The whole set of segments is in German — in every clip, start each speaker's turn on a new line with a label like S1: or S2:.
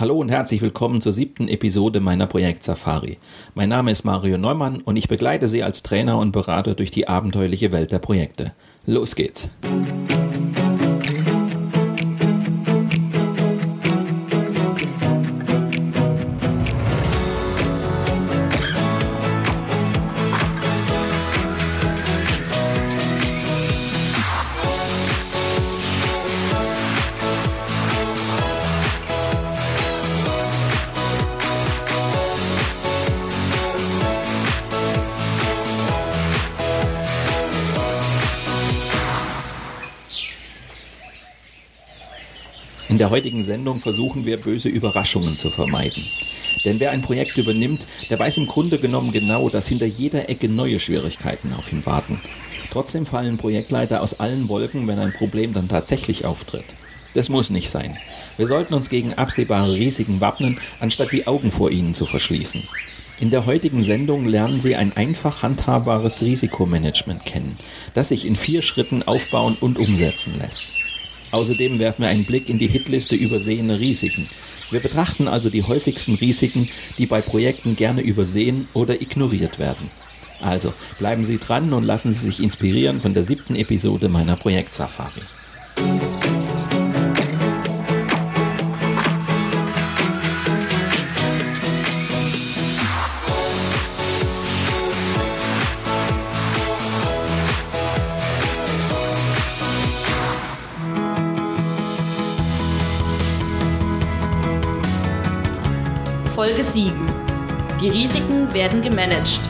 S1: Hallo und herzlich willkommen zur siebten Episode meiner Projekt Safari. Mein Name ist Mario Neumann und ich begleite Sie als Trainer und Berater durch die abenteuerliche Welt der Projekte. Los geht's! In der heutigen Sendung versuchen wir böse Überraschungen zu vermeiden. Denn wer ein Projekt übernimmt, der weiß im Grunde genommen genau, dass hinter jeder Ecke neue Schwierigkeiten auf ihn warten. Trotzdem fallen Projektleiter aus allen Wolken, wenn ein Problem dann tatsächlich auftritt. Das muss nicht sein. Wir sollten uns gegen absehbare Risiken wappnen, anstatt die Augen vor ihnen zu verschließen. In der heutigen Sendung lernen Sie ein einfach handhabbares Risikomanagement kennen, das sich in vier Schritten aufbauen und umsetzen lässt. Außerdem werfen wir einen Blick in die Hitliste übersehene Risiken. Wir betrachten also die häufigsten Risiken, die bei Projekten gerne übersehen oder ignoriert werden. Also bleiben Sie dran und lassen Sie sich inspirieren von der siebten Episode meiner Projekt
S2: 7. Die Risiken werden gemanagt.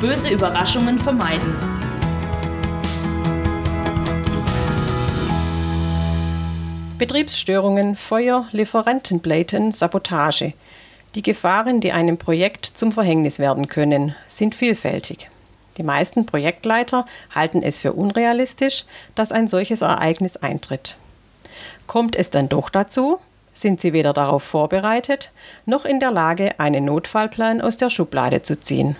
S2: Böse Überraschungen vermeiden.
S3: Betriebsstörungen, Feuer, Lieferantenpleiten, Sabotage. Die Gefahren, die einem Projekt zum Verhängnis werden können, sind vielfältig. Die meisten Projektleiter halten es für unrealistisch, dass ein solches Ereignis eintritt. Kommt es dann doch dazu, sind sie weder darauf vorbereitet, noch in der Lage, einen Notfallplan aus der Schublade zu ziehen.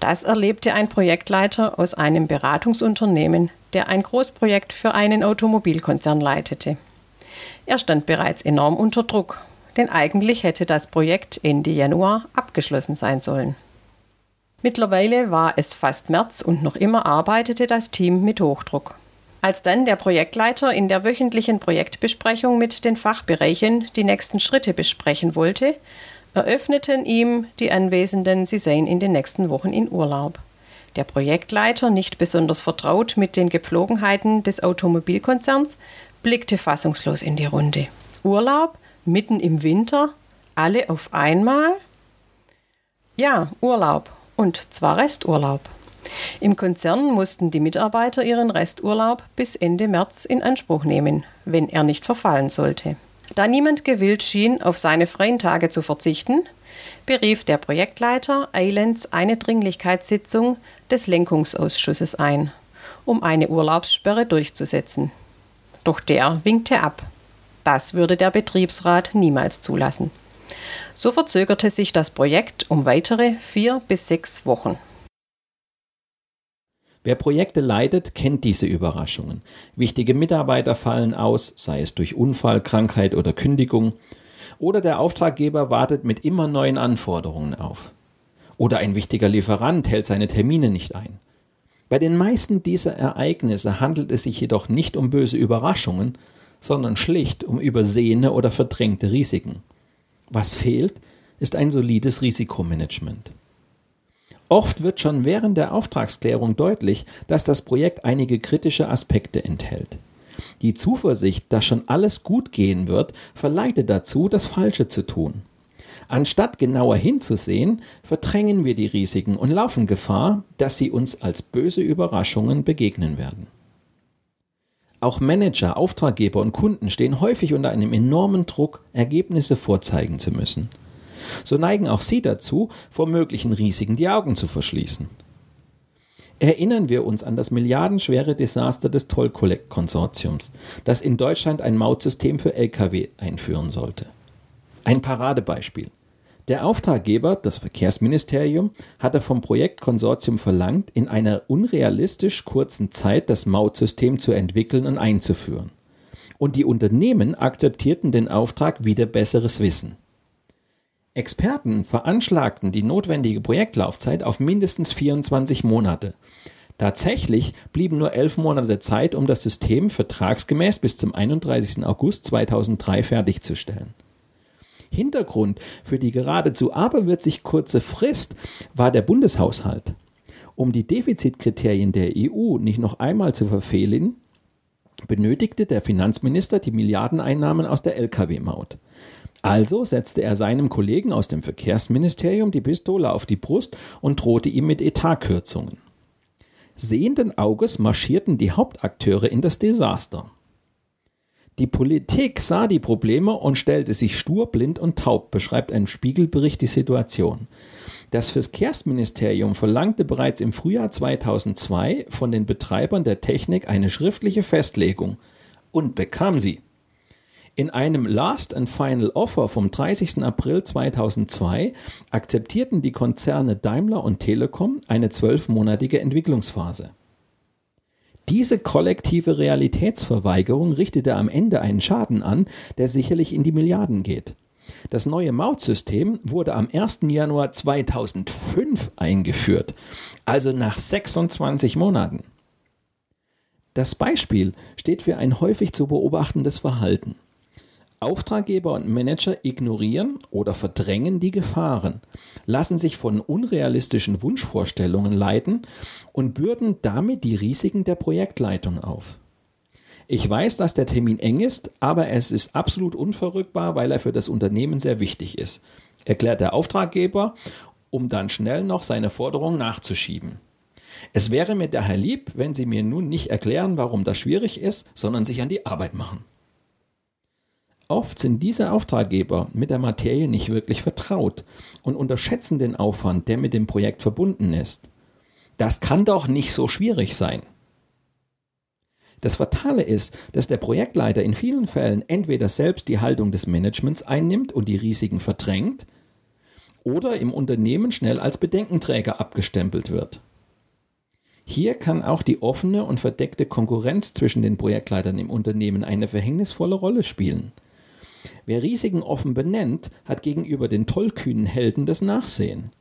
S3: Das erlebte ein Projektleiter aus einem Beratungsunternehmen, der ein Großprojekt für einen Automobilkonzern leitete. Er stand bereits enorm unter Druck, denn eigentlich hätte das Projekt Ende Januar abgeschlossen sein sollen. Mittlerweile war es fast März und noch immer arbeitete das Team mit Hochdruck. Als dann der Projektleiter in der wöchentlichen Projektbesprechung mit den Fachbereichen die nächsten Schritte besprechen wollte, eröffneten ihm die Anwesenden, sie seien in den nächsten Wochen in Urlaub. Der Projektleiter, nicht besonders vertraut mit den Gepflogenheiten des Automobilkonzerns, blickte fassungslos in die Runde. Urlaub? Mitten im Winter? Alle auf einmal? Ja, Urlaub. Und zwar Resturlaub. Im Konzern mussten die Mitarbeiter ihren Resturlaub bis Ende März in Anspruch nehmen, wenn er nicht verfallen sollte. Da niemand gewillt schien, auf seine freien Tage zu verzichten, berief der Projektleiter Eilends eine Dringlichkeitssitzung des Lenkungsausschusses ein, um eine Urlaubssperre durchzusetzen. Doch der winkte ab. Das würde der Betriebsrat niemals zulassen. So verzögerte sich das Projekt um weitere vier bis sechs Wochen.
S1: Wer Projekte leitet, kennt diese Überraschungen. Wichtige Mitarbeiter fallen aus, sei es durch Unfall, Krankheit oder Kündigung. Oder der Auftraggeber wartet mit immer neuen Anforderungen auf. Oder ein wichtiger Lieferant hält seine Termine nicht ein. Bei den meisten dieser Ereignisse handelt es sich jedoch nicht um böse Überraschungen, sondern schlicht um übersehene oder verdrängte Risiken. Was fehlt, ist ein solides Risikomanagement. Oft wird schon während der Auftragsklärung deutlich, dass das Projekt einige kritische Aspekte enthält. Die Zuversicht, dass schon alles gut gehen wird, verleitet dazu, das Falsche zu tun. Anstatt genauer hinzusehen, verdrängen wir die Risiken und laufen Gefahr, dass sie uns als böse Überraschungen begegnen werden. Auch Manager, Auftraggeber und Kunden stehen häufig unter einem enormen Druck, Ergebnisse vorzeigen zu müssen so neigen auch sie dazu, vor möglichen Risiken die Augen zu verschließen. Erinnern wir uns an das milliardenschwere Desaster des Toll-Collect-Konsortiums, das in Deutschland ein Mautsystem für Lkw einführen sollte. Ein Paradebeispiel. Der Auftraggeber, das Verkehrsministerium, hatte vom Projektkonsortium verlangt, in einer unrealistisch kurzen Zeit das Mautsystem zu entwickeln und einzuführen. Und die Unternehmen akzeptierten den Auftrag wieder besseres Wissen. Experten veranschlagten die notwendige Projektlaufzeit auf mindestens 24 Monate. Tatsächlich blieben nur elf Monate Zeit, um das System vertragsgemäß bis zum 31. August 2003 fertigzustellen. Hintergrund für die geradezu aberwitzig kurze Frist war der Bundeshaushalt. Um die Defizitkriterien der EU nicht noch einmal zu verfehlen, benötigte der Finanzminister die Milliardeneinnahmen aus der Lkw-Maut. Also setzte er seinem Kollegen aus dem Verkehrsministerium die Pistole auf die Brust und drohte ihm mit Etatkürzungen. Sehenden Auges marschierten die Hauptakteure in das Desaster. Die Politik sah die Probleme und stellte sich stur, blind und taub, beschreibt ein Spiegelbericht die Situation. Das Verkehrsministerium verlangte bereits im Frühjahr 2002 von den Betreibern der Technik eine schriftliche Festlegung und bekam sie. In einem Last and Final Offer vom 30. April 2002 akzeptierten die Konzerne Daimler und Telekom eine zwölfmonatige Entwicklungsphase. Diese kollektive Realitätsverweigerung richtete am Ende einen Schaden an, der sicherlich in die Milliarden geht. Das neue Mautsystem wurde am 1. Januar 2005 eingeführt, also nach 26 Monaten. Das Beispiel steht für ein häufig zu beobachtendes Verhalten. Auftraggeber und Manager ignorieren oder verdrängen die Gefahren, lassen sich von unrealistischen Wunschvorstellungen leiten und bürden damit die Risiken der Projektleitung auf. Ich weiß, dass der Termin eng ist, aber es ist absolut unverrückbar, weil er für das Unternehmen sehr wichtig ist, erklärt der Auftraggeber, um dann schnell noch seine Forderung nachzuschieben. Es wäre mir daher lieb, wenn Sie mir nun nicht erklären, warum das schwierig ist, sondern sich an die Arbeit machen. Oft sind diese Auftraggeber mit der Materie nicht wirklich vertraut und unterschätzen den Aufwand, der mit dem Projekt verbunden ist. Das kann doch nicht so schwierig sein. Das Fatale ist, dass der Projektleiter in vielen Fällen entweder selbst die Haltung des Managements einnimmt und die Risiken verdrängt, oder im Unternehmen schnell als Bedenkenträger abgestempelt wird. Hier kann auch die offene und verdeckte Konkurrenz zwischen den Projektleitern im Unternehmen eine verhängnisvolle Rolle spielen. Wer Risiken offen benennt, hat gegenüber den tollkühnen Helden das Nachsehen.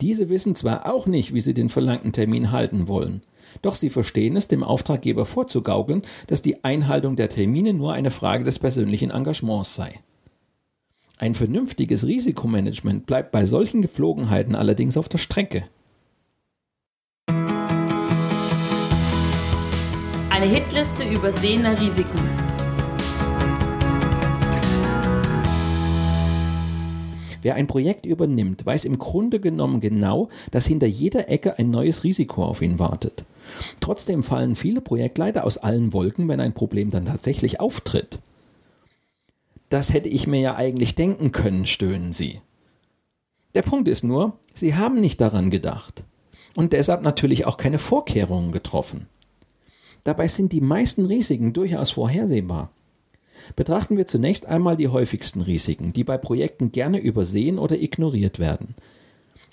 S1: Diese wissen zwar auch nicht, wie sie den verlangten Termin halten wollen, doch sie verstehen es, dem Auftraggeber vorzugaukeln, dass die Einhaltung der Termine nur eine Frage des persönlichen Engagements sei. Ein vernünftiges Risikomanagement bleibt bei solchen Geflogenheiten allerdings auf der Strecke.
S2: Eine Hitliste übersehener Risiken.
S1: Wer ein Projekt übernimmt, weiß im Grunde genommen genau, dass hinter jeder Ecke ein neues Risiko auf ihn wartet. Trotzdem fallen viele Projektleiter aus allen Wolken, wenn ein Problem dann tatsächlich auftritt. Das hätte ich mir ja eigentlich denken können, stöhnen sie. Der Punkt ist nur, sie haben nicht daran gedacht und deshalb natürlich auch keine Vorkehrungen getroffen. Dabei sind die meisten Risiken durchaus vorhersehbar. Betrachten wir zunächst einmal die häufigsten Risiken, die bei Projekten gerne übersehen oder ignoriert werden.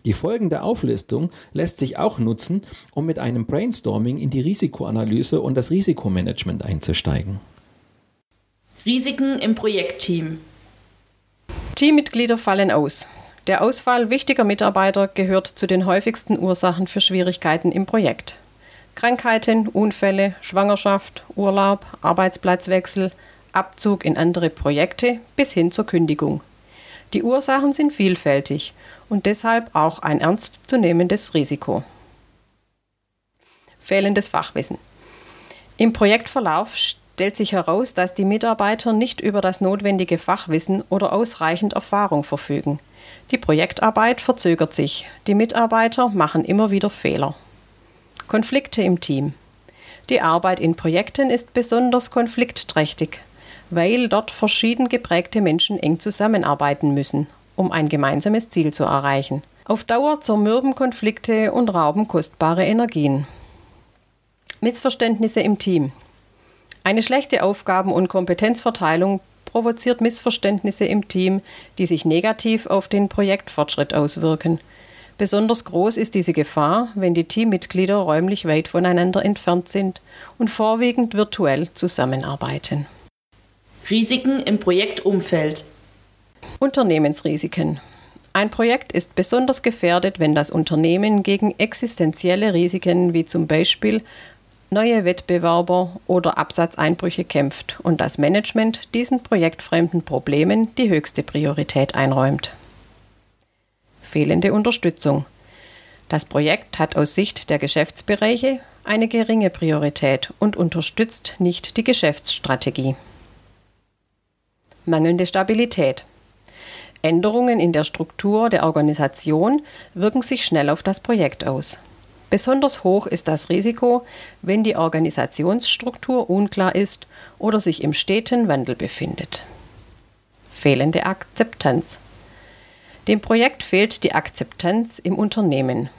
S1: Die folgende Auflistung lässt sich auch nutzen, um mit einem Brainstorming in die Risikoanalyse und das Risikomanagement einzusteigen.
S2: Risiken im Projektteam.
S3: Teammitglieder fallen aus. Der Ausfall wichtiger Mitarbeiter gehört zu den häufigsten Ursachen für Schwierigkeiten im Projekt. Krankheiten, Unfälle, Schwangerschaft, Urlaub, Arbeitsplatzwechsel, Abzug in andere Projekte bis hin zur Kündigung. Die Ursachen sind vielfältig und deshalb auch ein ernstzunehmendes Risiko. Fehlendes Fachwissen. Im Projektverlauf stellt sich heraus, dass die Mitarbeiter nicht über das notwendige Fachwissen oder ausreichend Erfahrung verfügen. Die Projektarbeit verzögert sich. Die Mitarbeiter machen immer wieder Fehler. Konflikte im Team. Die Arbeit in Projekten ist besonders konfliktträchtig weil dort verschieden geprägte Menschen eng zusammenarbeiten müssen, um ein gemeinsames Ziel zu erreichen. Auf Dauer zermürben Konflikte und rauben kostbare Energien. Missverständnisse im Team. Eine schlechte Aufgaben- und Kompetenzverteilung provoziert Missverständnisse im Team, die sich negativ auf den Projektfortschritt auswirken. Besonders groß ist diese Gefahr, wenn die Teammitglieder räumlich weit voneinander entfernt sind und vorwiegend virtuell zusammenarbeiten.
S2: Risiken im Projektumfeld.
S3: Unternehmensrisiken. Ein Projekt ist besonders gefährdet, wenn das Unternehmen gegen existenzielle Risiken wie zum Beispiel neue Wettbewerber oder Absatzeinbrüche kämpft und das Management diesen projektfremden Problemen die höchste Priorität einräumt. Fehlende Unterstützung. Das Projekt hat aus Sicht der Geschäftsbereiche eine geringe Priorität und unterstützt nicht die Geschäftsstrategie. Mangelnde Stabilität. Änderungen in der Struktur der Organisation wirken sich schnell auf das Projekt aus. Besonders hoch ist das Risiko, wenn die Organisationsstruktur unklar ist oder sich im steten Wandel befindet. Fehlende Akzeptanz. Dem Projekt fehlt die Akzeptanz im Unternehmen.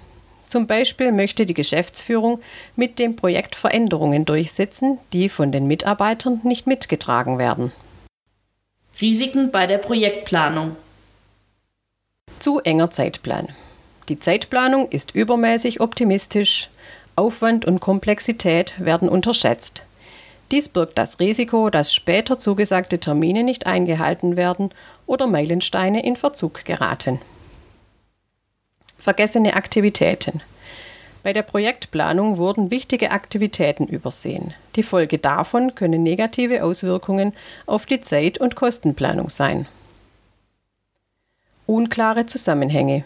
S3: Zum Beispiel möchte die Geschäftsführung mit dem Projekt Veränderungen durchsetzen, die von den Mitarbeitern nicht mitgetragen werden.
S2: Risiken bei der Projektplanung.
S3: Zu enger Zeitplan. Die Zeitplanung ist übermäßig optimistisch, Aufwand und Komplexität werden unterschätzt. Dies birgt das Risiko, dass später zugesagte Termine nicht eingehalten werden oder Meilensteine in Verzug geraten. Vergessene Aktivitäten. Bei der Projektplanung wurden wichtige Aktivitäten übersehen. Die Folge davon können negative Auswirkungen auf die Zeit- und Kostenplanung sein. Unklare Zusammenhänge.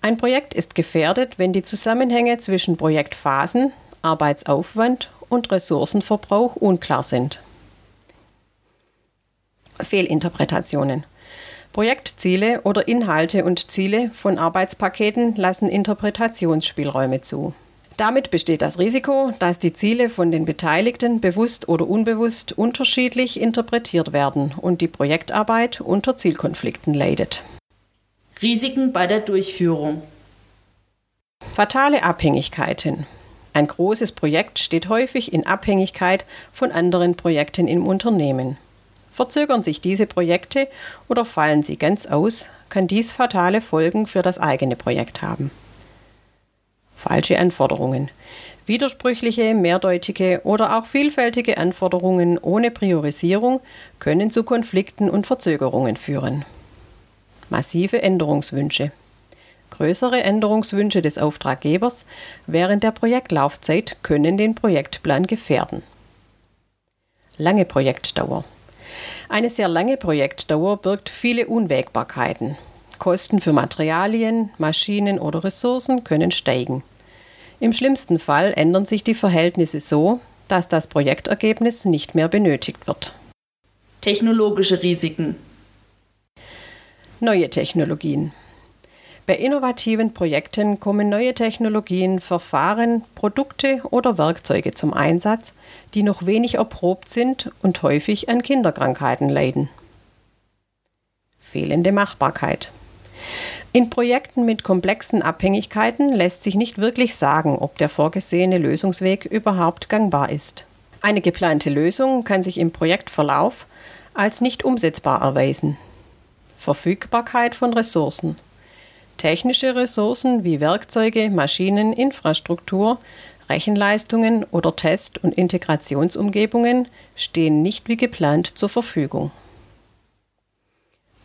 S3: Ein Projekt ist gefährdet, wenn die Zusammenhänge zwischen Projektphasen, Arbeitsaufwand und Ressourcenverbrauch unklar sind. Fehlinterpretationen. Projektziele oder Inhalte und Ziele von Arbeitspaketen lassen Interpretationsspielräume zu. Damit besteht das Risiko, dass die Ziele von den Beteiligten bewusst oder unbewusst unterschiedlich interpretiert werden und die Projektarbeit unter Zielkonflikten leidet.
S2: Risiken bei der Durchführung.
S3: Fatale Abhängigkeiten. Ein großes Projekt steht häufig in Abhängigkeit von anderen Projekten im Unternehmen. Verzögern sich diese Projekte oder fallen sie ganz aus, kann dies fatale Folgen für das eigene Projekt haben. Falsche Anforderungen. Widersprüchliche, mehrdeutige oder auch vielfältige Anforderungen ohne Priorisierung können zu Konflikten und Verzögerungen führen. Massive Änderungswünsche. Größere Änderungswünsche des Auftraggebers während der Projektlaufzeit können den Projektplan gefährden. Lange Projektdauer. Eine sehr lange Projektdauer birgt viele Unwägbarkeiten. Kosten für Materialien, Maschinen oder Ressourcen können steigen. Im schlimmsten Fall ändern sich die Verhältnisse so, dass das Projektergebnis nicht mehr benötigt wird.
S2: Technologische Risiken.
S3: Neue Technologien. Bei innovativen Projekten kommen neue Technologien, Verfahren, Produkte oder Werkzeuge zum Einsatz, die noch wenig erprobt sind und häufig an Kinderkrankheiten leiden. Fehlende Machbarkeit. In Projekten mit komplexen Abhängigkeiten lässt sich nicht wirklich sagen, ob der vorgesehene Lösungsweg überhaupt gangbar ist. Eine geplante Lösung kann sich im Projektverlauf als nicht umsetzbar erweisen. Verfügbarkeit von Ressourcen. Technische Ressourcen wie Werkzeuge, Maschinen, Infrastruktur, Rechenleistungen oder Test- und Integrationsumgebungen stehen nicht wie geplant zur Verfügung.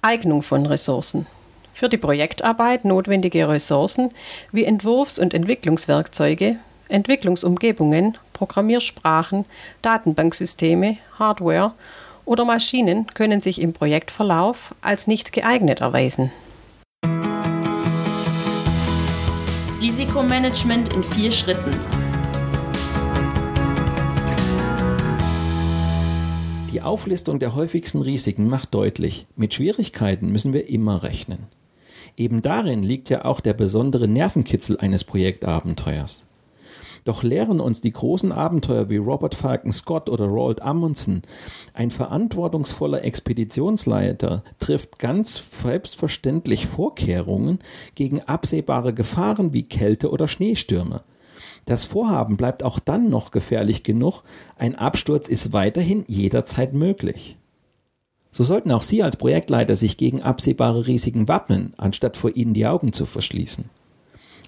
S3: Eignung von Ressourcen. Für die Projektarbeit notwendige Ressourcen wie Entwurfs- und Entwicklungswerkzeuge, Entwicklungsumgebungen, Programmiersprachen, Datenbanksysteme, Hardware oder Maschinen können sich im Projektverlauf als nicht geeignet erweisen.
S2: Risikomanagement in vier Schritten.
S1: Die Auflistung der häufigsten Risiken macht deutlich, mit Schwierigkeiten müssen wir immer rechnen. Eben darin liegt ja auch der besondere Nervenkitzel eines Projektabenteuers. Doch lehren uns die großen Abenteuer wie Robert Falcon Scott oder Roald Amundsen, ein verantwortungsvoller Expeditionsleiter trifft ganz selbstverständlich Vorkehrungen gegen absehbare Gefahren wie Kälte oder Schneestürme. Das Vorhaben bleibt auch dann noch gefährlich genug, ein Absturz ist weiterhin jederzeit möglich. So sollten auch Sie als Projektleiter sich gegen absehbare Risiken wappnen, anstatt vor ihnen die Augen zu verschließen.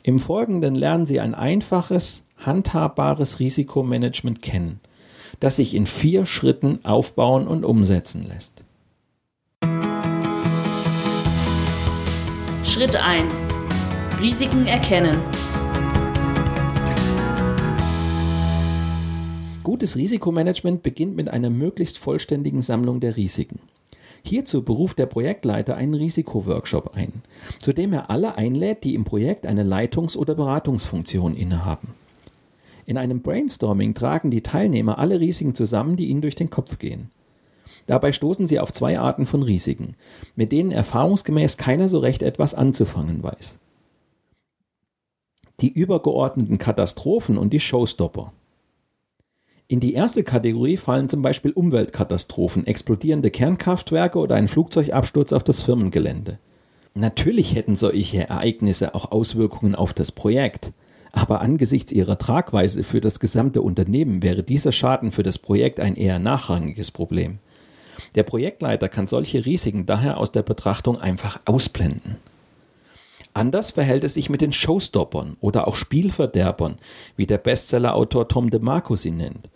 S1: Im Folgenden lernen Sie ein einfaches, handhabbares Risikomanagement kennen. das sich in vier Schritten aufbauen und umsetzen lässt.
S2: Schritt 1. Risiken erkennen.
S1: Gutes Risikomanagement beginnt mit einer möglichst vollständigen Sammlung der Risiken. Hierzu beruft der Projektleiter einen Risikoworkshop ein, zu dem er alle einlädt, die im Projekt eine Leitungs- oder Beratungsfunktion innehaben. In einem Brainstorming tragen die Teilnehmer alle Risiken zusammen, die ihnen durch den Kopf gehen. Dabei stoßen sie auf zwei Arten von Risiken, mit denen erfahrungsgemäß keiner so recht etwas anzufangen weiß. Die übergeordneten Katastrophen und die Showstopper. In die erste Kategorie fallen zum Beispiel Umweltkatastrophen, explodierende Kernkraftwerke oder ein Flugzeugabsturz auf das Firmengelände. Natürlich hätten solche Ereignisse auch Auswirkungen auf das Projekt, aber angesichts ihrer Tragweise für das gesamte Unternehmen wäre dieser Schaden für das Projekt ein eher nachrangiges Problem. Der Projektleiter kann solche Risiken daher aus der Betrachtung einfach ausblenden. Anders verhält es sich mit den Showstoppern oder auch Spielverderbern, wie der Bestsellerautor Tom DeMarco sie nennt.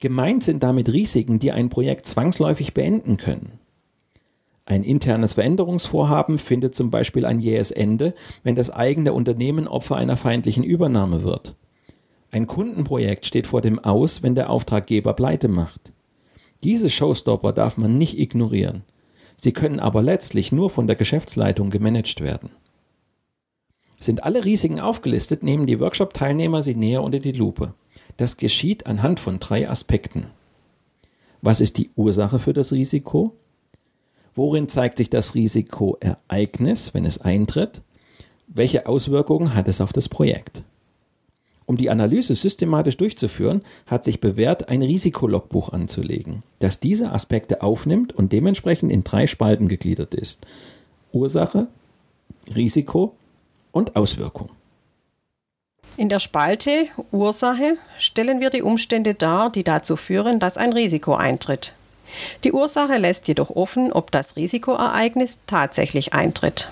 S1: Gemeint sind damit Risiken, die ein Projekt zwangsläufig beenden können. Ein internes Veränderungsvorhaben findet zum Beispiel ein jähes Ende, wenn das eigene Unternehmen Opfer einer feindlichen Übernahme wird. Ein Kundenprojekt steht vor dem Aus, wenn der Auftraggeber Pleite macht. Diese Showstopper darf man nicht ignorieren. Sie können aber letztlich nur von der Geschäftsleitung gemanagt werden. Sind alle Risiken aufgelistet, nehmen die Workshop-Teilnehmer sie näher unter die Lupe. Das geschieht anhand von drei Aspekten. Was ist die Ursache für das Risiko? Worin zeigt sich das Risikoereignis, wenn es eintritt? Welche Auswirkungen hat es auf das Projekt? Um die Analyse systematisch durchzuführen, hat sich bewährt, ein Risikologbuch anzulegen, das diese Aspekte aufnimmt und dementsprechend in drei Spalten gegliedert ist. Ursache, Risiko und Auswirkung.
S3: In der Spalte Ursache stellen wir die Umstände dar, die dazu führen, dass ein Risiko eintritt. Die Ursache lässt jedoch offen, ob das Risikoereignis tatsächlich eintritt.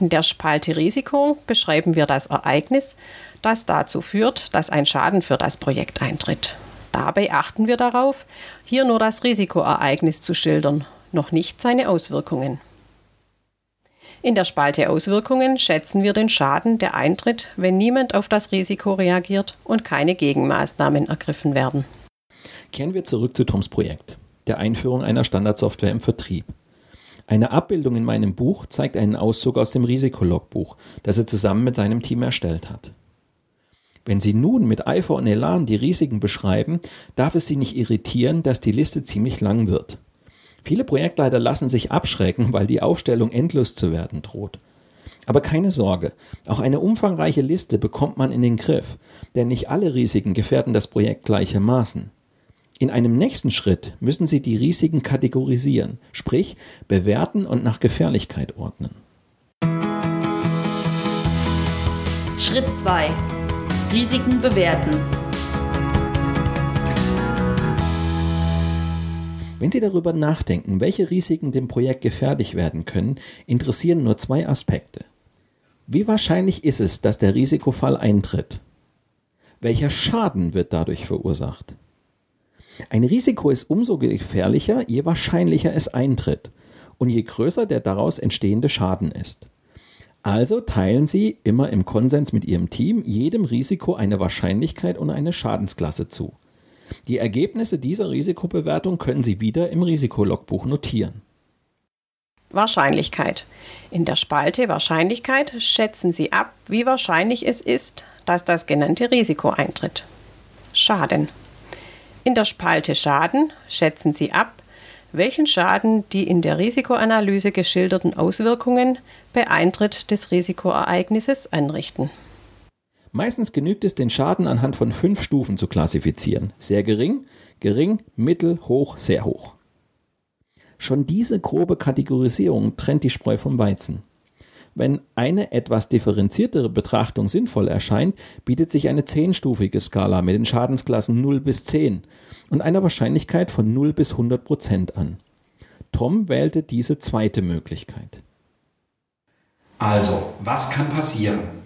S3: In der Spalte Risiko beschreiben wir das Ereignis, das dazu führt, dass ein Schaden für das Projekt eintritt. Dabei achten wir darauf, hier nur das Risikoereignis zu schildern, noch nicht seine Auswirkungen. In der Spalte Auswirkungen schätzen wir den Schaden, der eintritt, wenn niemand auf das Risiko reagiert und keine Gegenmaßnahmen ergriffen werden.
S1: Kehren wir zurück zu Toms Projekt, der Einführung einer Standardsoftware im Vertrieb. Eine Abbildung in meinem Buch zeigt einen Auszug aus dem Risikologbuch, das er zusammen mit seinem Team erstellt hat. Wenn Sie nun mit Eifer und Elan die Risiken beschreiben, darf es Sie nicht irritieren, dass die Liste ziemlich lang wird. Viele Projektleiter lassen sich abschrecken, weil die Aufstellung endlos zu werden droht. Aber keine Sorge, auch eine umfangreiche Liste bekommt man in den Griff, denn nicht alle Risiken gefährden das Projekt gleichermaßen. In einem nächsten Schritt müssen Sie die Risiken kategorisieren, sprich bewerten und nach Gefährlichkeit ordnen.
S2: Schritt 2. Risiken bewerten.
S1: Wenn Sie darüber nachdenken, welche Risiken dem Projekt gefährlich werden können, interessieren nur zwei Aspekte. Wie wahrscheinlich ist es, dass der Risikofall eintritt? Welcher Schaden wird dadurch verursacht? Ein Risiko ist umso gefährlicher, je wahrscheinlicher es eintritt und je größer der daraus entstehende Schaden ist. Also teilen Sie immer im Konsens mit Ihrem Team jedem Risiko eine Wahrscheinlichkeit und eine Schadensklasse zu. Die Ergebnisse dieser Risikobewertung können Sie wieder im Risikologbuch notieren.
S3: Wahrscheinlichkeit. In der Spalte Wahrscheinlichkeit schätzen Sie ab, wie wahrscheinlich es ist, dass das genannte Risiko eintritt. Schaden. In der Spalte Schaden schätzen Sie ab, welchen Schaden die in der Risikoanalyse geschilderten Auswirkungen bei Eintritt des Risikoereignisses anrichten.
S1: Meistens genügt es, den Schaden anhand von fünf Stufen zu klassifizieren. Sehr gering, gering, mittel, hoch, sehr hoch. Schon diese grobe Kategorisierung trennt die Spreu vom Weizen. Wenn eine etwas differenziertere Betrachtung sinnvoll erscheint, bietet sich eine zehnstufige Skala mit den Schadensklassen 0 bis 10 und einer Wahrscheinlichkeit von 0 bis 100 Prozent an. Tom wählte diese zweite Möglichkeit.
S4: Also, was kann passieren?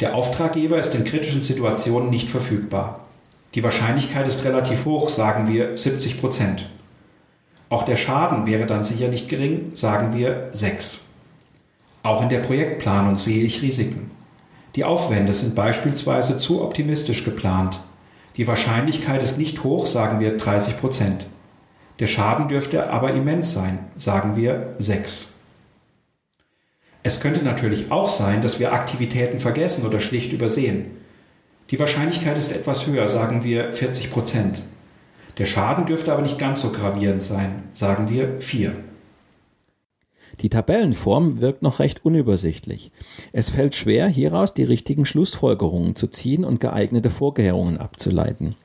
S4: Der Auftraggeber ist in kritischen Situationen nicht verfügbar. Die Wahrscheinlichkeit ist relativ hoch, sagen wir 70 Prozent. Auch der Schaden wäre dann sicher nicht gering, sagen wir 6. Auch in der Projektplanung sehe ich Risiken. Die Aufwände sind beispielsweise zu optimistisch geplant. Die Wahrscheinlichkeit ist nicht hoch, sagen wir 30 Prozent. Der Schaden dürfte aber immens sein, sagen wir 6. Es könnte natürlich auch sein, dass wir Aktivitäten vergessen oder schlicht übersehen. Die Wahrscheinlichkeit ist etwas höher, sagen wir 40 Prozent. Der Schaden dürfte aber nicht ganz so gravierend sein, sagen wir 4.
S1: Die Tabellenform wirkt noch recht unübersichtlich. Es fällt schwer, hieraus die richtigen Schlussfolgerungen zu ziehen und geeignete Vorkehrungen abzuleiten.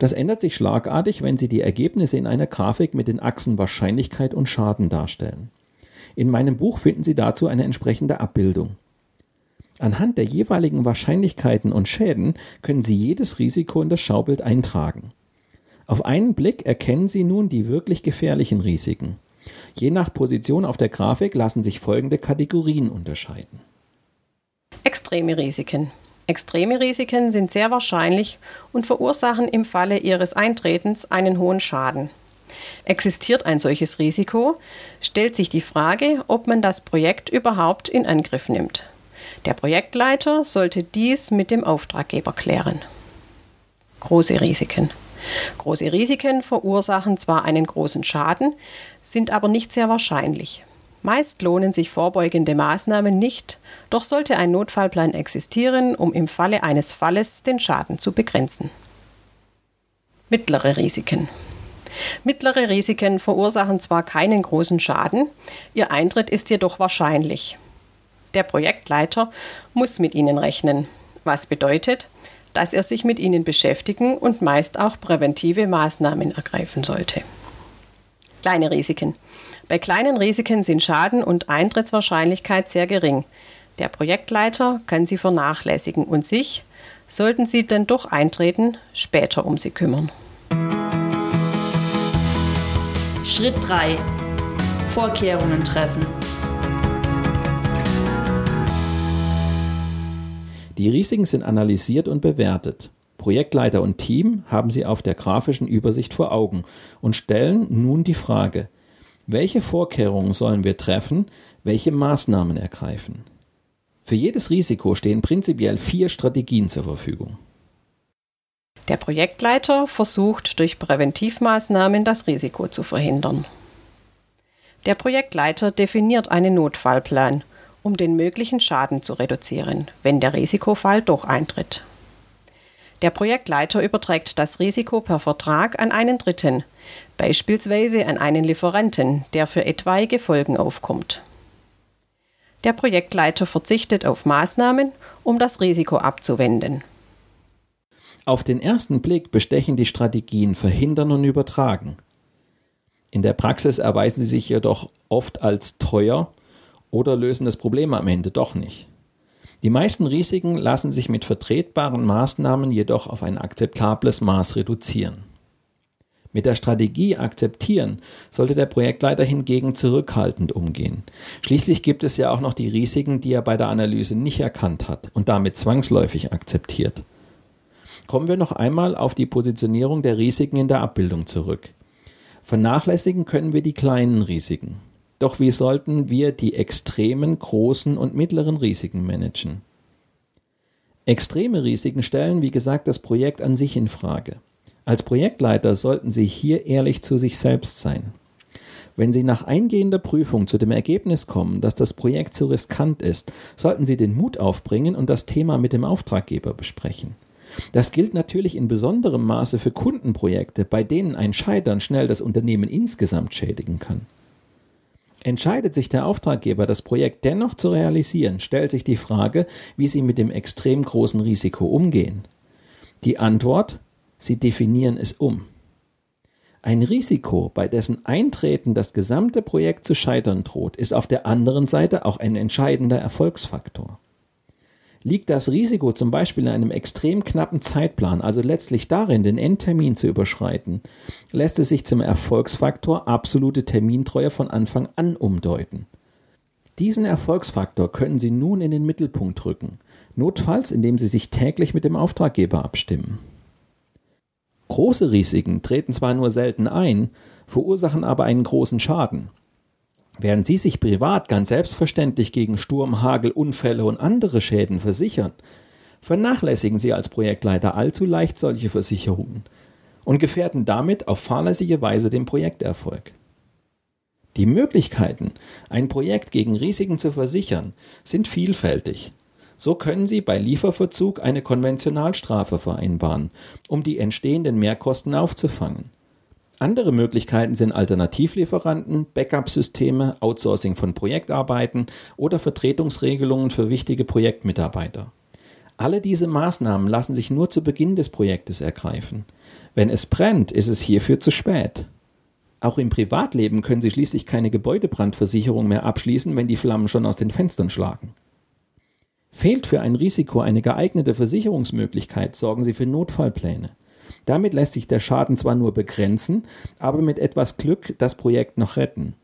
S1: Das ändert sich schlagartig, wenn Sie die Ergebnisse in einer Grafik mit den Achsen Wahrscheinlichkeit und Schaden darstellen. In meinem Buch finden Sie dazu eine entsprechende Abbildung. Anhand der jeweiligen Wahrscheinlichkeiten und Schäden können Sie jedes Risiko in das Schaubild eintragen. Auf einen Blick erkennen Sie nun die wirklich gefährlichen Risiken. Je nach Position auf der Grafik lassen sich folgende Kategorien unterscheiden.
S3: Extreme Risiken. Extreme Risiken sind sehr wahrscheinlich und verursachen im Falle ihres Eintretens einen hohen Schaden. Existiert ein solches Risiko, stellt sich die Frage, ob man das Projekt überhaupt in Angriff nimmt. Der Projektleiter sollte dies mit dem Auftraggeber klären. Große Risiken. Große Risiken verursachen zwar einen großen Schaden, sind aber nicht sehr wahrscheinlich. Meist lohnen sich vorbeugende Maßnahmen nicht, doch sollte ein Notfallplan existieren, um im Falle eines Falles den Schaden zu begrenzen. Mittlere Risiken. Mittlere Risiken verursachen zwar keinen großen Schaden, ihr Eintritt ist jedoch wahrscheinlich. Der Projektleiter muss mit ihnen rechnen, was bedeutet, dass er sich mit ihnen beschäftigen und meist auch präventive Maßnahmen ergreifen sollte. Kleine Risiken. Bei kleinen Risiken sind Schaden und Eintrittswahrscheinlichkeit sehr gering. Der Projektleiter kann sie vernachlässigen und sich, sollten sie denn doch eintreten, später um sie kümmern.
S2: Schritt 3. Vorkehrungen treffen.
S1: Die Risiken sind analysiert und bewertet. Projektleiter und Team haben sie auf der grafischen Übersicht vor Augen und stellen nun die Frage, welche Vorkehrungen sollen wir treffen, welche Maßnahmen ergreifen? Für jedes Risiko stehen prinzipiell vier Strategien zur Verfügung.
S3: Der Projektleiter versucht durch Präventivmaßnahmen das Risiko zu verhindern. Der Projektleiter definiert einen Notfallplan um den möglichen Schaden zu reduzieren, wenn der Risikofall doch eintritt. Der Projektleiter überträgt das Risiko per Vertrag an einen Dritten, beispielsweise an einen Lieferanten, der für etwaige Folgen aufkommt. Der Projektleiter verzichtet auf Maßnahmen, um das Risiko abzuwenden.
S1: Auf den ersten Blick bestechen die Strategien Verhindern und Übertragen. In der Praxis erweisen sie sich jedoch oft als teuer oder lösen das Problem am Ende doch nicht. Die meisten Risiken lassen sich mit vertretbaren Maßnahmen jedoch auf ein akzeptables Maß reduzieren. Mit der Strategie akzeptieren sollte der Projektleiter hingegen zurückhaltend umgehen. Schließlich gibt es ja auch noch die Risiken, die er bei der Analyse nicht erkannt hat und damit zwangsläufig akzeptiert. Kommen wir noch einmal auf die Positionierung der Risiken in der Abbildung zurück. Vernachlässigen können wir die kleinen Risiken. Doch wie sollten wir die extremen, großen und mittleren Risiken managen? Extreme Risiken stellen, wie gesagt, das Projekt an sich in Frage. Als Projektleiter sollten Sie hier ehrlich zu sich selbst sein. Wenn Sie nach eingehender Prüfung zu dem Ergebnis kommen, dass das Projekt zu riskant ist, sollten Sie den Mut aufbringen und das Thema mit dem Auftraggeber besprechen. Das gilt natürlich in besonderem Maße für Kundenprojekte, bei denen ein Scheitern schnell das Unternehmen insgesamt schädigen kann. Entscheidet sich der Auftraggeber, das Projekt dennoch zu realisieren, stellt sich die Frage, wie Sie mit dem extrem großen Risiko umgehen. Die Antwort, Sie definieren es um. Ein Risiko, bei dessen Eintreten das gesamte Projekt zu scheitern droht, ist auf der anderen Seite auch ein entscheidender Erfolgsfaktor. Liegt das Risiko zum Beispiel in einem extrem knappen Zeitplan, also letztlich darin, den Endtermin zu überschreiten, lässt es sich zum Erfolgsfaktor absolute Termintreue von Anfang an umdeuten. Diesen Erfolgsfaktor können Sie nun in den Mittelpunkt rücken, notfalls indem Sie sich täglich mit dem Auftraggeber abstimmen. Große Risiken treten zwar nur selten ein, verursachen aber einen großen Schaden. Während Sie sich privat ganz selbstverständlich gegen Sturm, Hagel, Unfälle und andere Schäden versichern, vernachlässigen Sie als Projektleiter allzu leicht solche Versicherungen und gefährden damit auf fahrlässige Weise den Projekterfolg. Die Möglichkeiten, ein Projekt gegen Risiken zu versichern, sind vielfältig. So können Sie bei Lieferverzug eine Konventionalstrafe vereinbaren, um die entstehenden Mehrkosten aufzufangen. Andere Möglichkeiten sind Alternativlieferanten, Backup-Systeme, Outsourcing von Projektarbeiten oder Vertretungsregelungen für wichtige Projektmitarbeiter. Alle diese Maßnahmen lassen sich nur zu Beginn des Projektes ergreifen. Wenn es brennt, ist es hierfür zu spät. Auch im Privatleben können Sie schließlich keine Gebäudebrandversicherung mehr abschließen, wenn die Flammen schon aus den Fenstern schlagen. Fehlt für ein Risiko eine geeignete Versicherungsmöglichkeit, sorgen Sie für Notfallpläne. Damit lässt sich der Schaden zwar nur begrenzen, aber mit etwas Glück das Projekt noch retten.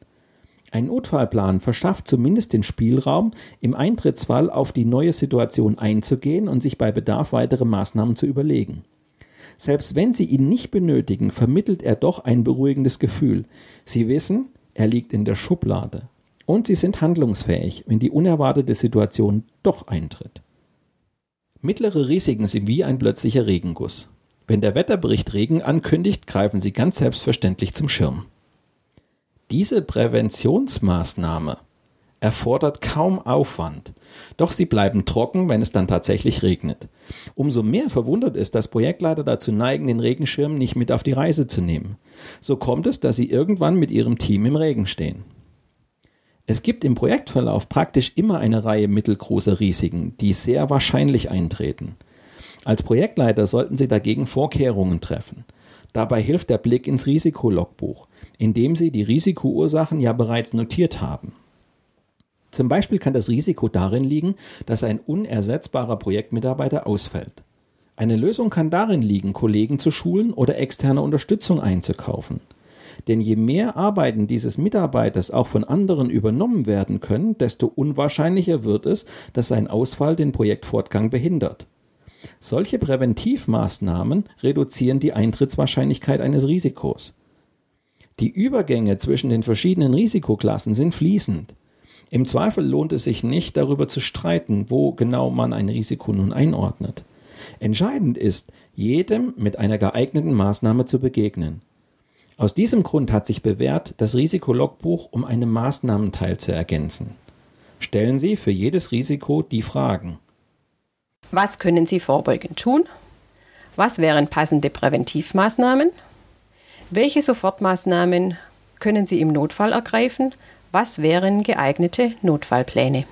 S1: Ein Notfallplan verschafft zumindest den Spielraum, im Eintrittsfall auf die neue Situation einzugehen und sich bei Bedarf weitere Maßnahmen zu überlegen. Selbst wenn Sie ihn nicht benötigen, vermittelt er doch ein beruhigendes Gefühl. Sie wissen, er liegt in der Schublade. Und Sie sind handlungsfähig, wenn die unerwartete Situation doch eintritt. Mittlere Risiken sind wie ein plötzlicher Regenguss. Wenn der Wetterbericht Regen ankündigt, greifen Sie ganz selbstverständlich zum Schirm. Diese Präventionsmaßnahme erfordert kaum Aufwand, doch sie bleiben trocken, wenn es dann tatsächlich regnet. Umso mehr verwundert es, dass Projektleiter dazu neigen, den Regenschirm nicht mit auf die Reise zu nehmen. So kommt es, dass sie irgendwann mit ihrem Team im Regen stehen. Es gibt im Projektverlauf praktisch immer eine Reihe mittelgroßer Risiken, die sehr wahrscheinlich eintreten. Als Projektleiter sollten Sie dagegen Vorkehrungen treffen. Dabei hilft der Blick ins Risikologbuch, in dem Sie die Risikoursachen ja bereits notiert haben. Zum Beispiel kann das Risiko darin liegen, dass ein unersetzbarer Projektmitarbeiter ausfällt. Eine Lösung kann darin liegen, Kollegen zu schulen oder externe Unterstützung einzukaufen. Denn je mehr Arbeiten dieses Mitarbeiters auch von anderen übernommen werden können, desto unwahrscheinlicher wird es, dass sein Ausfall den Projektfortgang behindert. Solche Präventivmaßnahmen reduzieren die Eintrittswahrscheinlichkeit eines Risikos. Die Übergänge zwischen den verschiedenen Risikoklassen sind fließend. Im Zweifel lohnt es sich nicht, darüber zu streiten, wo genau man ein Risiko nun einordnet. Entscheidend ist, jedem mit einer geeigneten Maßnahme zu begegnen. Aus diesem Grund hat sich bewährt, das Risikologbuch um einen Maßnahmenteil zu ergänzen. Stellen Sie für jedes Risiko die Fragen.
S3: Was können Sie vorbeugend tun? Was wären passende Präventivmaßnahmen? Welche Sofortmaßnahmen können Sie im Notfall ergreifen? Was wären geeignete Notfallpläne?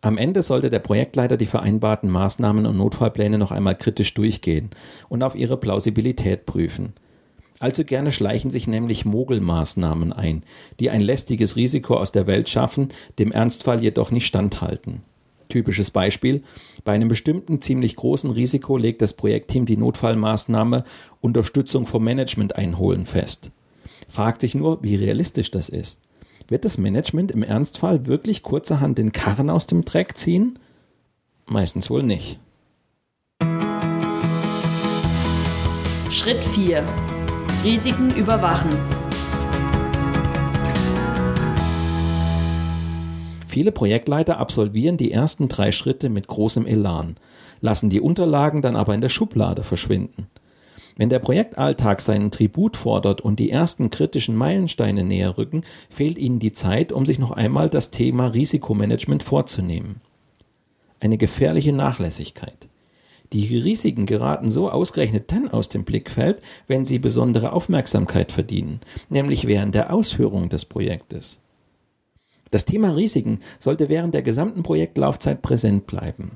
S1: Am Ende sollte der Projektleiter die vereinbarten Maßnahmen und Notfallpläne noch einmal kritisch durchgehen und auf ihre Plausibilität prüfen. Allzu gerne schleichen sich nämlich Mogelmaßnahmen ein, die ein lästiges Risiko aus der Welt schaffen, dem Ernstfall jedoch nicht standhalten. Typisches Beispiel. Bei einem bestimmten ziemlich großen Risiko legt das Projektteam die Notfallmaßnahme Unterstützung vom Management einholen fest. Fragt sich nur, wie realistisch das ist. Wird das Management im Ernstfall wirklich kurzerhand den Karren aus dem Dreck ziehen? Meistens wohl nicht.
S2: Schritt 4. Risiken überwachen.
S1: Viele Projektleiter absolvieren die ersten drei Schritte mit großem Elan, lassen die Unterlagen dann aber in der Schublade verschwinden. Wenn der Projektalltag seinen Tribut fordert und die ersten kritischen Meilensteine näher rücken, fehlt ihnen die Zeit, um sich noch einmal das Thema Risikomanagement vorzunehmen. Eine gefährliche Nachlässigkeit. Die Risiken geraten so ausgerechnet dann aus dem Blickfeld, wenn sie besondere Aufmerksamkeit verdienen, nämlich während der Ausführung des Projektes. Das Thema Risiken sollte während der gesamten Projektlaufzeit präsent bleiben.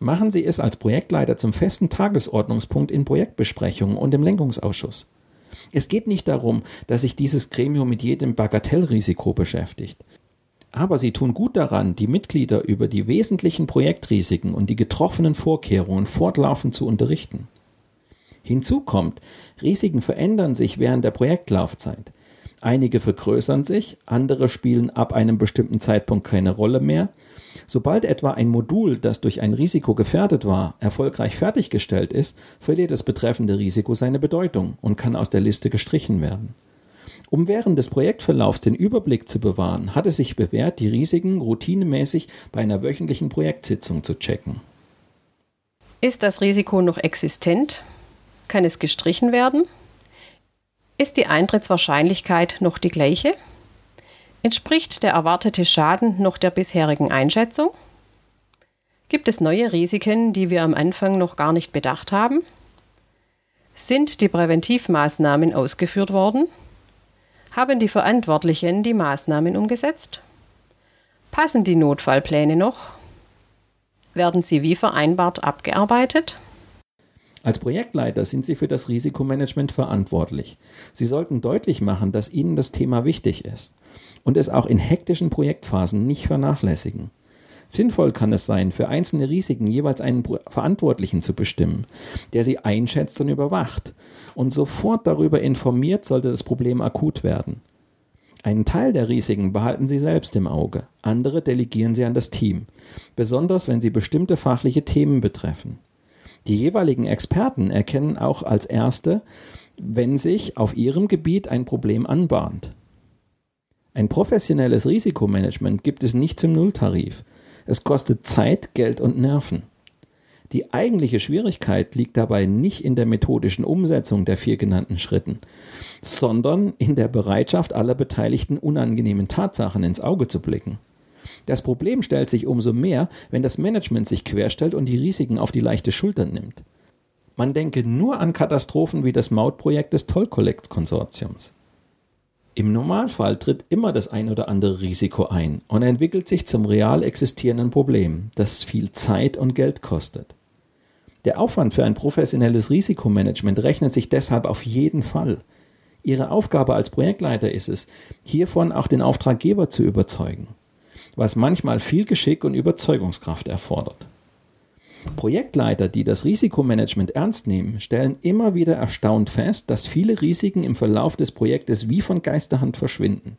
S1: Machen Sie es als Projektleiter zum festen Tagesordnungspunkt in Projektbesprechungen und im Lenkungsausschuss. Es geht nicht darum, dass sich dieses Gremium mit jedem Bagatellrisiko beschäftigt. Aber Sie tun gut daran, die Mitglieder über die wesentlichen Projektrisiken und die getroffenen Vorkehrungen fortlaufend zu unterrichten. Hinzu kommt, Risiken verändern sich während der Projektlaufzeit. Einige vergrößern sich, andere spielen ab einem bestimmten Zeitpunkt keine Rolle mehr. Sobald etwa ein Modul, das durch ein Risiko gefährdet war, erfolgreich fertiggestellt ist, verliert das betreffende Risiko seine Bedeutung und kann aus der Liste gestrichen werden. Um während des Projektverlaufs den Überblick zu bewahren, hat es sich bewährt, die Risiken routinemäßig bei einer wöchentlichen Projektsitzung zu checken.
S3: Ist das Risiko noch existent? Kann es gestrichen werden? Ist die Eintrittswahrscheinlichkeit noch die gleiche? Entspricht der erwartete Schaden noch der bisherigen Einschätzung? Gibt es neue Risiken, die wir am Anfang noch gar nicht bedacht haben? Sind die Präventivmaßnahmen ausgeführt worden? Haben die Verantwortlichen die Maßnahmen umgesetzt? Passen die Notfallpläne noch? Werden sie wie vereinbart abgearbeitet?
S1: Als Projektleiter sind Sie für das Risikomanagement verantwortlich. Sie sollten deutlich machen, dass Ihnen das Thema wichtig ist und es auch in hektischen Projektphasen nicht vernachlässigen. Sinnvoll kann es sein, für einzelne Risiken jeweils einen Verantwortlichen zu bestimmen, der sie einschätzt und überwacht und sofort darüber informiert, sollte das Problem akut werden. Einen Teil der Risiken behalten Sie selbst im Auge, andere delegieren Sie an das Team, besonders wenn sie bestimmte fachliche Themen betreffen. Die jeweiligen Experten erkennen auch als Erste, wenn sich auf ihrem Gebiet ein Problem anbahnt. Ein professionelles Risikomanagement gibt es nicht zum Nulltarif. Es kostet Zeit, Geld und Nerven. Die eigentliche Schwierigkeit liegt dabei nicht in der methodischen Umsetzung der vier genannten Schritten, sondern in der Bereitschaft aller Beteiligten unangenehmen Tatsachen ins Auge zu blicken. Das Problem stellt sich umso mehr, wenn das Management sich querstellt und die Risiken auf die leichte Schulter nimmt. Man denke nur an Katastrophen wie das Mautprojekt des Toll-Collect-Konsortiums. Im Normalfall tritt immer das ein oder andere Risiko ein und entwickelt sich zum real existierenden Problem, das viel Zeit und Geld kostet. Der Aufwand für ein professionelles Risikomanagement rechnet sich deshalb auf jeden Fall. Ihre Aufgabe als Projektleiter ist es, hiervon auch den Auftraggeber zu überzeugen was manchmal viel Geschick und Überzeugungskraft erfordert. Projektleiter, die das Risikomanagement ernst nehmen, stellen immer wieder erstaunt fest, dass viele Risiken im Verlauf des Projektes wie von Geisterhand verschwinden.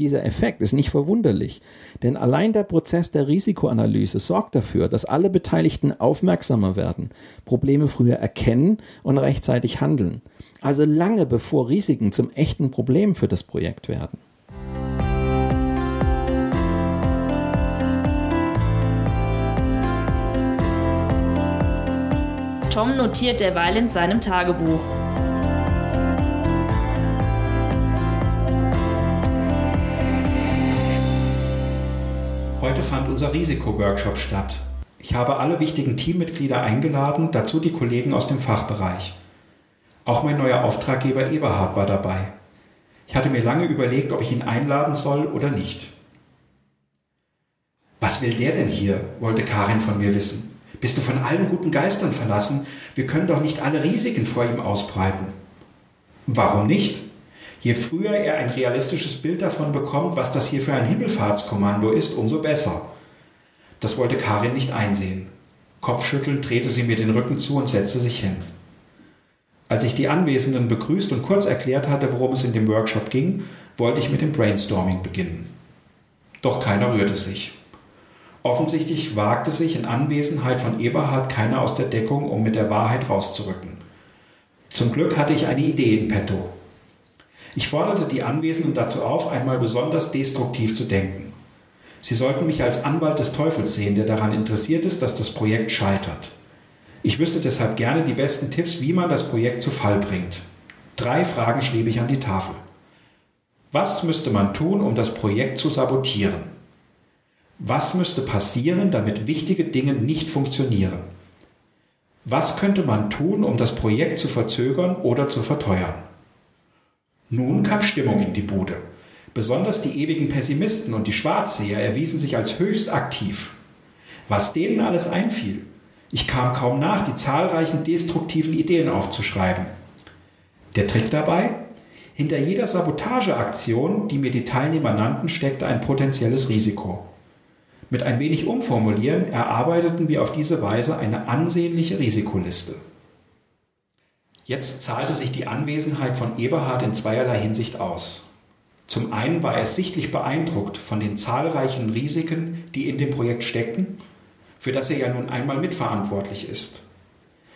S1: Dieser Effekt ist nicht verwunderlich, denn allein der Prozess der Risikoanalyse sorgt dafür, dass alle Beteiligten aufmerksamer werden, Probleme früher erkennen und rechtzeitig handeln, also lange bevor Risiken zum echten Problem für das Projekt werden.
S2: Tom notiert derweil in seinem Tagebuch.
S4: Heute fand unser Risikoworkshop statt. Ich habe alle wichtigen Teammitglieder eingeladen, dazu die Kollegen aus dem Fachbereich. Auch mein neuer Auftraggeber Eberhard war dabei. Ich hatte mir lange überlegt, ob ich ihn einladen soll oder nicht. Was will der denn hier? wollte Karin von mir wissen. Bist du von allen guten Geistern verlassen? Wir können doch nicht alle Risiken vor ihm ausbreiten. Warum nicht? Je früher er ein realistisches Bild davon bekommt, was das hier für ein Himmelfahrtskommando ist, umso besser. Das wollte Karin nicht einsehen. Kopfschüttelnd drehte sie mir den Rücken zu und setzte sich hin. Als ich die Anwesenden begrüßt und kurz erklärt hatte, worum es in dem Workshop ging, wollte ich mit dem Brainstorming beginnen. Doch keiner rührte sich. Offensichtlich wagte sich in Anwesenheit von Eberhard keiner aus der Deckung, um mit der Wahrheit rauszurücken. Zum Glück hatte ich eine Idee in petto. Ich forderte die Anwesenden dazu auf, einmal besonders destruktiv zu denken. Sie sollten mich als Anwalt des Teufels sehen, der daran interessiert ist, dass das Projekt scheitert. Ich wüsste deshalb gerne die besten Tipps, wie man das Projekt zu Fall bringt. Drei Fragen schrieb ich an die Tafel. Was müsste man tun, um das Projekt zu sabotieren? Was müsste passieren, damit wichtige Dinge nicht funktionieren? Was könnte man tun, um das Projekt zu verzögern oder zu verteuern? Nun kam Stimmung in die Bude. Besonders die ewigen Pessimisten und die Schwarzseher erwiesen sich als höchst aktiv. Was denen alles einfiel. Ich kam kaum nach, die zahlreichen destruktiven Ideen aufzuschreiben. Der Trick dabei? Hinter jeder Sabotageaktion, die mir die Teilnehmer nannten, steckte ein potenzielles Risiko. Mit ein wenig Umformulieren erarbeiteten wir auf diese Weise eine ansehnliche Risikoliste. Jetzt zahlte sich die Anwesenheit von Eberhard in zweierlei Hinsicht aus. Zum einen war er sichtlich beeindruckt von den zahlreichen Risiken, die in dem Projekt stecken, für das er ja nun einmal mitverantwortlich ist.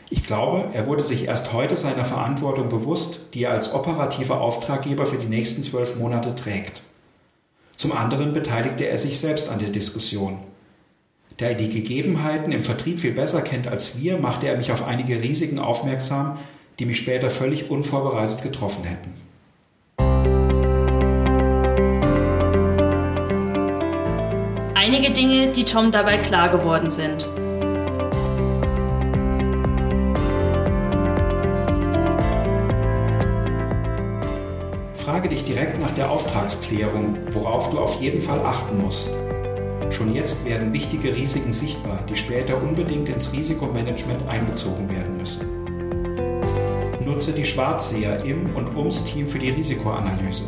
S4: Ich glaube, er wurde sich erst heute seiner Verantwortung bewusst, die er als operativer Auftraggeber für die nächsten zwölf Monate trägt. Zum anderen beteiligte er sich selbst an der Diskussion. Da er die Gegebenheiten im Vertrieb viel besser kennt als wir, machte er mich auf einige Risiken aufmerksam, die mich später völlig unvorbereitet getroffen hätten.
S2: Einige Dinge, die Tom dabei klar geworden sind.
S4: Dich direkt nach der Auftragsklärung, worauf du auf jeden Fall achten musst. Schon jetzt werden wichtige Risiken sichtbar, die später unbedingt ins Risikomanagement einbezogen werden müssen. Nutze die Schwarzseher im und ums Team für die Risikoanalyse.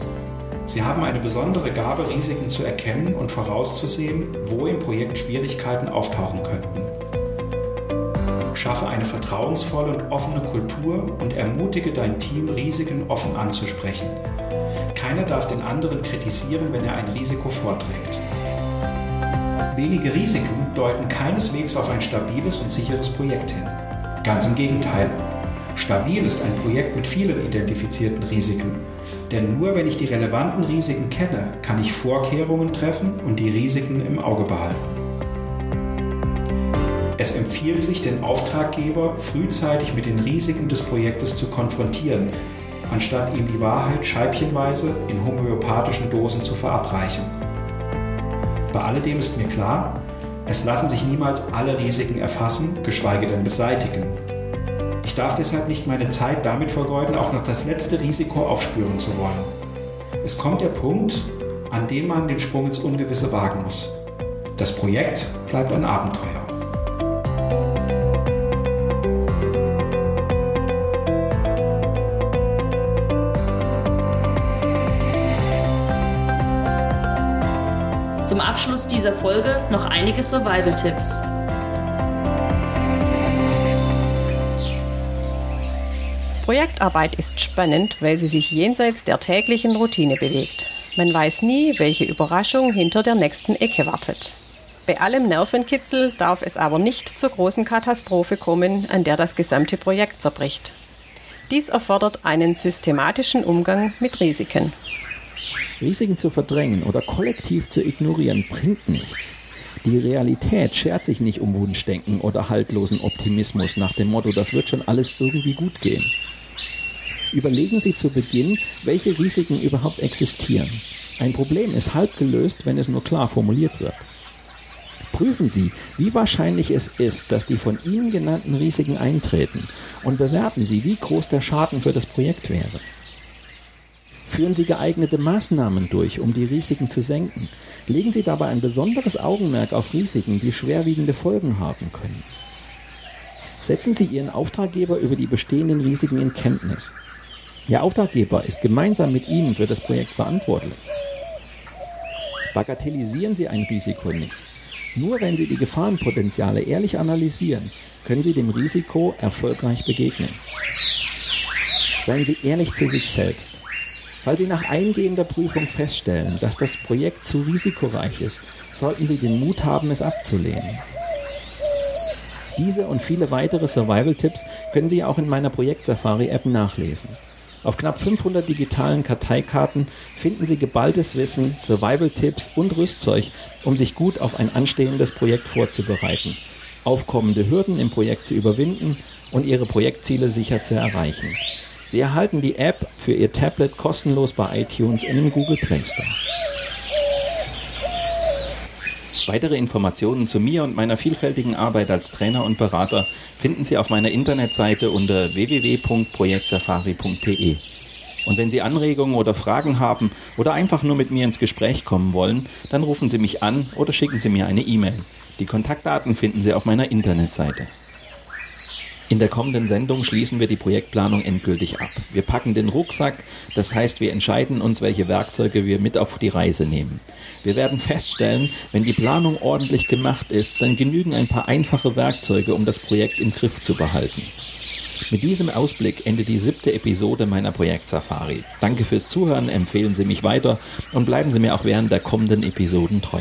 S4: Sie haben eine besondere Gabe, Risiken zu erkennen und vorauszusehen, wo im Projekt Schwierigkeiten auftauchen könnten. Schaffe eine vertrauensvolle und offene Kultur und ermutige dein Team, Risiken offen anzusprechen. Keiner darf den anderen kritisieren, wenn er ein Risiko vorträgt. Wenige Risiken deuten keineswegs auf ein stabiles und sicheres Projekt hin. Ganz im Gegenteil. Stabil ist ein Projekt mit vielen identifizierten Risiken. Denn nur wenn ich die relevanten Risiken kenne, kann ich Vorkehrungen treffen und die Risiken im Auge behalten. Es empfiehlt sich, den Auftraggeber frühzeitig mit den Risiken des Projektes zu konfrontieren, anstatt ihm die Wahrheit scheibchenweise in homöopathischen Dosen zu verabreichen. Bei alledem ist mir klar, es lassen sich niemals alle Risiken erfassen, geschweige denn beseitigen. Ich darf deshalb nicht meine Zeit damit vergeuden, auch noch das letzte Risiko aufspüren zu wollen. Es kommt der Punkt, an dem man den Sprung ins Ungewisse wagen muss. Das Projekt bleibt ein Abenteuer.
S2: Zum Abschluss dieser Folge noch einige Survival-Tipps.
S3: Projektarbeit ist spannend, weil sie sich jenseits der täglichen Routine bewegt. Man weiß nie, welche Überraschung hinter der nächsten Ecke wartet. Bei allem Nervenkitzel darf es aber nicht zur großen Katastrophe kommen, an der das gesamte Projekt zerbricht. Dies erfordert einen systematischen Umgang mit Risiken.
S1: Risiken zu verdrängen oder kollektiv zu ignorieren bringt nichts. Die Realität schert sich nicht um Wunschdenken oder haltlosen Optimismus nach dem Motto, das wird schon alles irgendwie gut gehen. Überlegen Sie zu Beginn, welche Risiken überhaupt existieren. Ein Problem ist halb gelöst, wenn es nur klar formuliert wird. Prüfen Sie, wie wahrscheinlich es ist, dass die von Ihnen genannten Risiken eintreten und bewerten Sie, wie groß der Schaden für das Projekt wäre. Führen Sie geeignete Maßnahmen durch, um die Risiken zu senken. Legen Sie dabei ein besonderes Augenmerk auf Risiken, die schwerwiegende Folgen haben können. Setzen Sie Ihren Auftraggeber über die bestehenden Risiken in Kenntnis. Ihr Auftraggeber ist gemeinsam mit Ihnen für das Projekt verantwortlich. Bagatellisieren Sie ein Risiko nicht. Nur wenn Sie die Gefahrenpotenziale ehrlich analysieren, können Sie dem Risiko erfolgreich begegnen. Seien Sie ehrlich zu sich selbst. Falls Sie nach eingehender Prüfung feststellen, dass das Projekt zu risikoreich ist, sollten Sie den Mut haben, es abzulehnen. Diese und viele weitere Survival-Tipps können Sie auch in meiner Projekt-Safari-App nachlesen. Auf knapp 500 digitalen Karteikarten finden Sie geballtes Wissen, Survival-Tipps und Rüstzeug, um sich gut auf ein anstehendes Projekt vorzubereiten, aufkommende Hürden im Projekt zu überwinden und Ihre Projektziele sicher zu erreichen. Sie erhalten die App für Ihr Tablet kostenlos bei iTunes und im Google Play Store. Weitere Informationen zu mir und meiner vielfältigen Arbeit als Trainer und Berater finden Sie auf meiner Internetseite unter www.projektsafari.de. Und wenn Sie Anregungen oder Fragen haben oder einfach nur mit mir ins Gespräch kommen wollen, dann rufen Sie mich an oder schicken Sie mir eine E-Mail. Die Kontaktdaten finden Sie auf meiner Internetseite. In der kommenden Sendung schließen wir die Projektplanung endgültig ab. Wir packen den Rucksack, das heißt, wir entscheiden uns, welche Werkzeuge wir mit auf die Reise nehmen. Wir werden feststellen, wenn die Planung ordentlich gemacht ist, dann genügen ein paar einfache Werkzeuge, um das Projekt im Griff zu behalten. Mit diesem Ausblick endet die siebte Episode meiner Projekt Safari. Danke fürs Zuhören, empfehlen Sie mich weiter und bleiben Sie mir auch während der kommenden Episoden treu.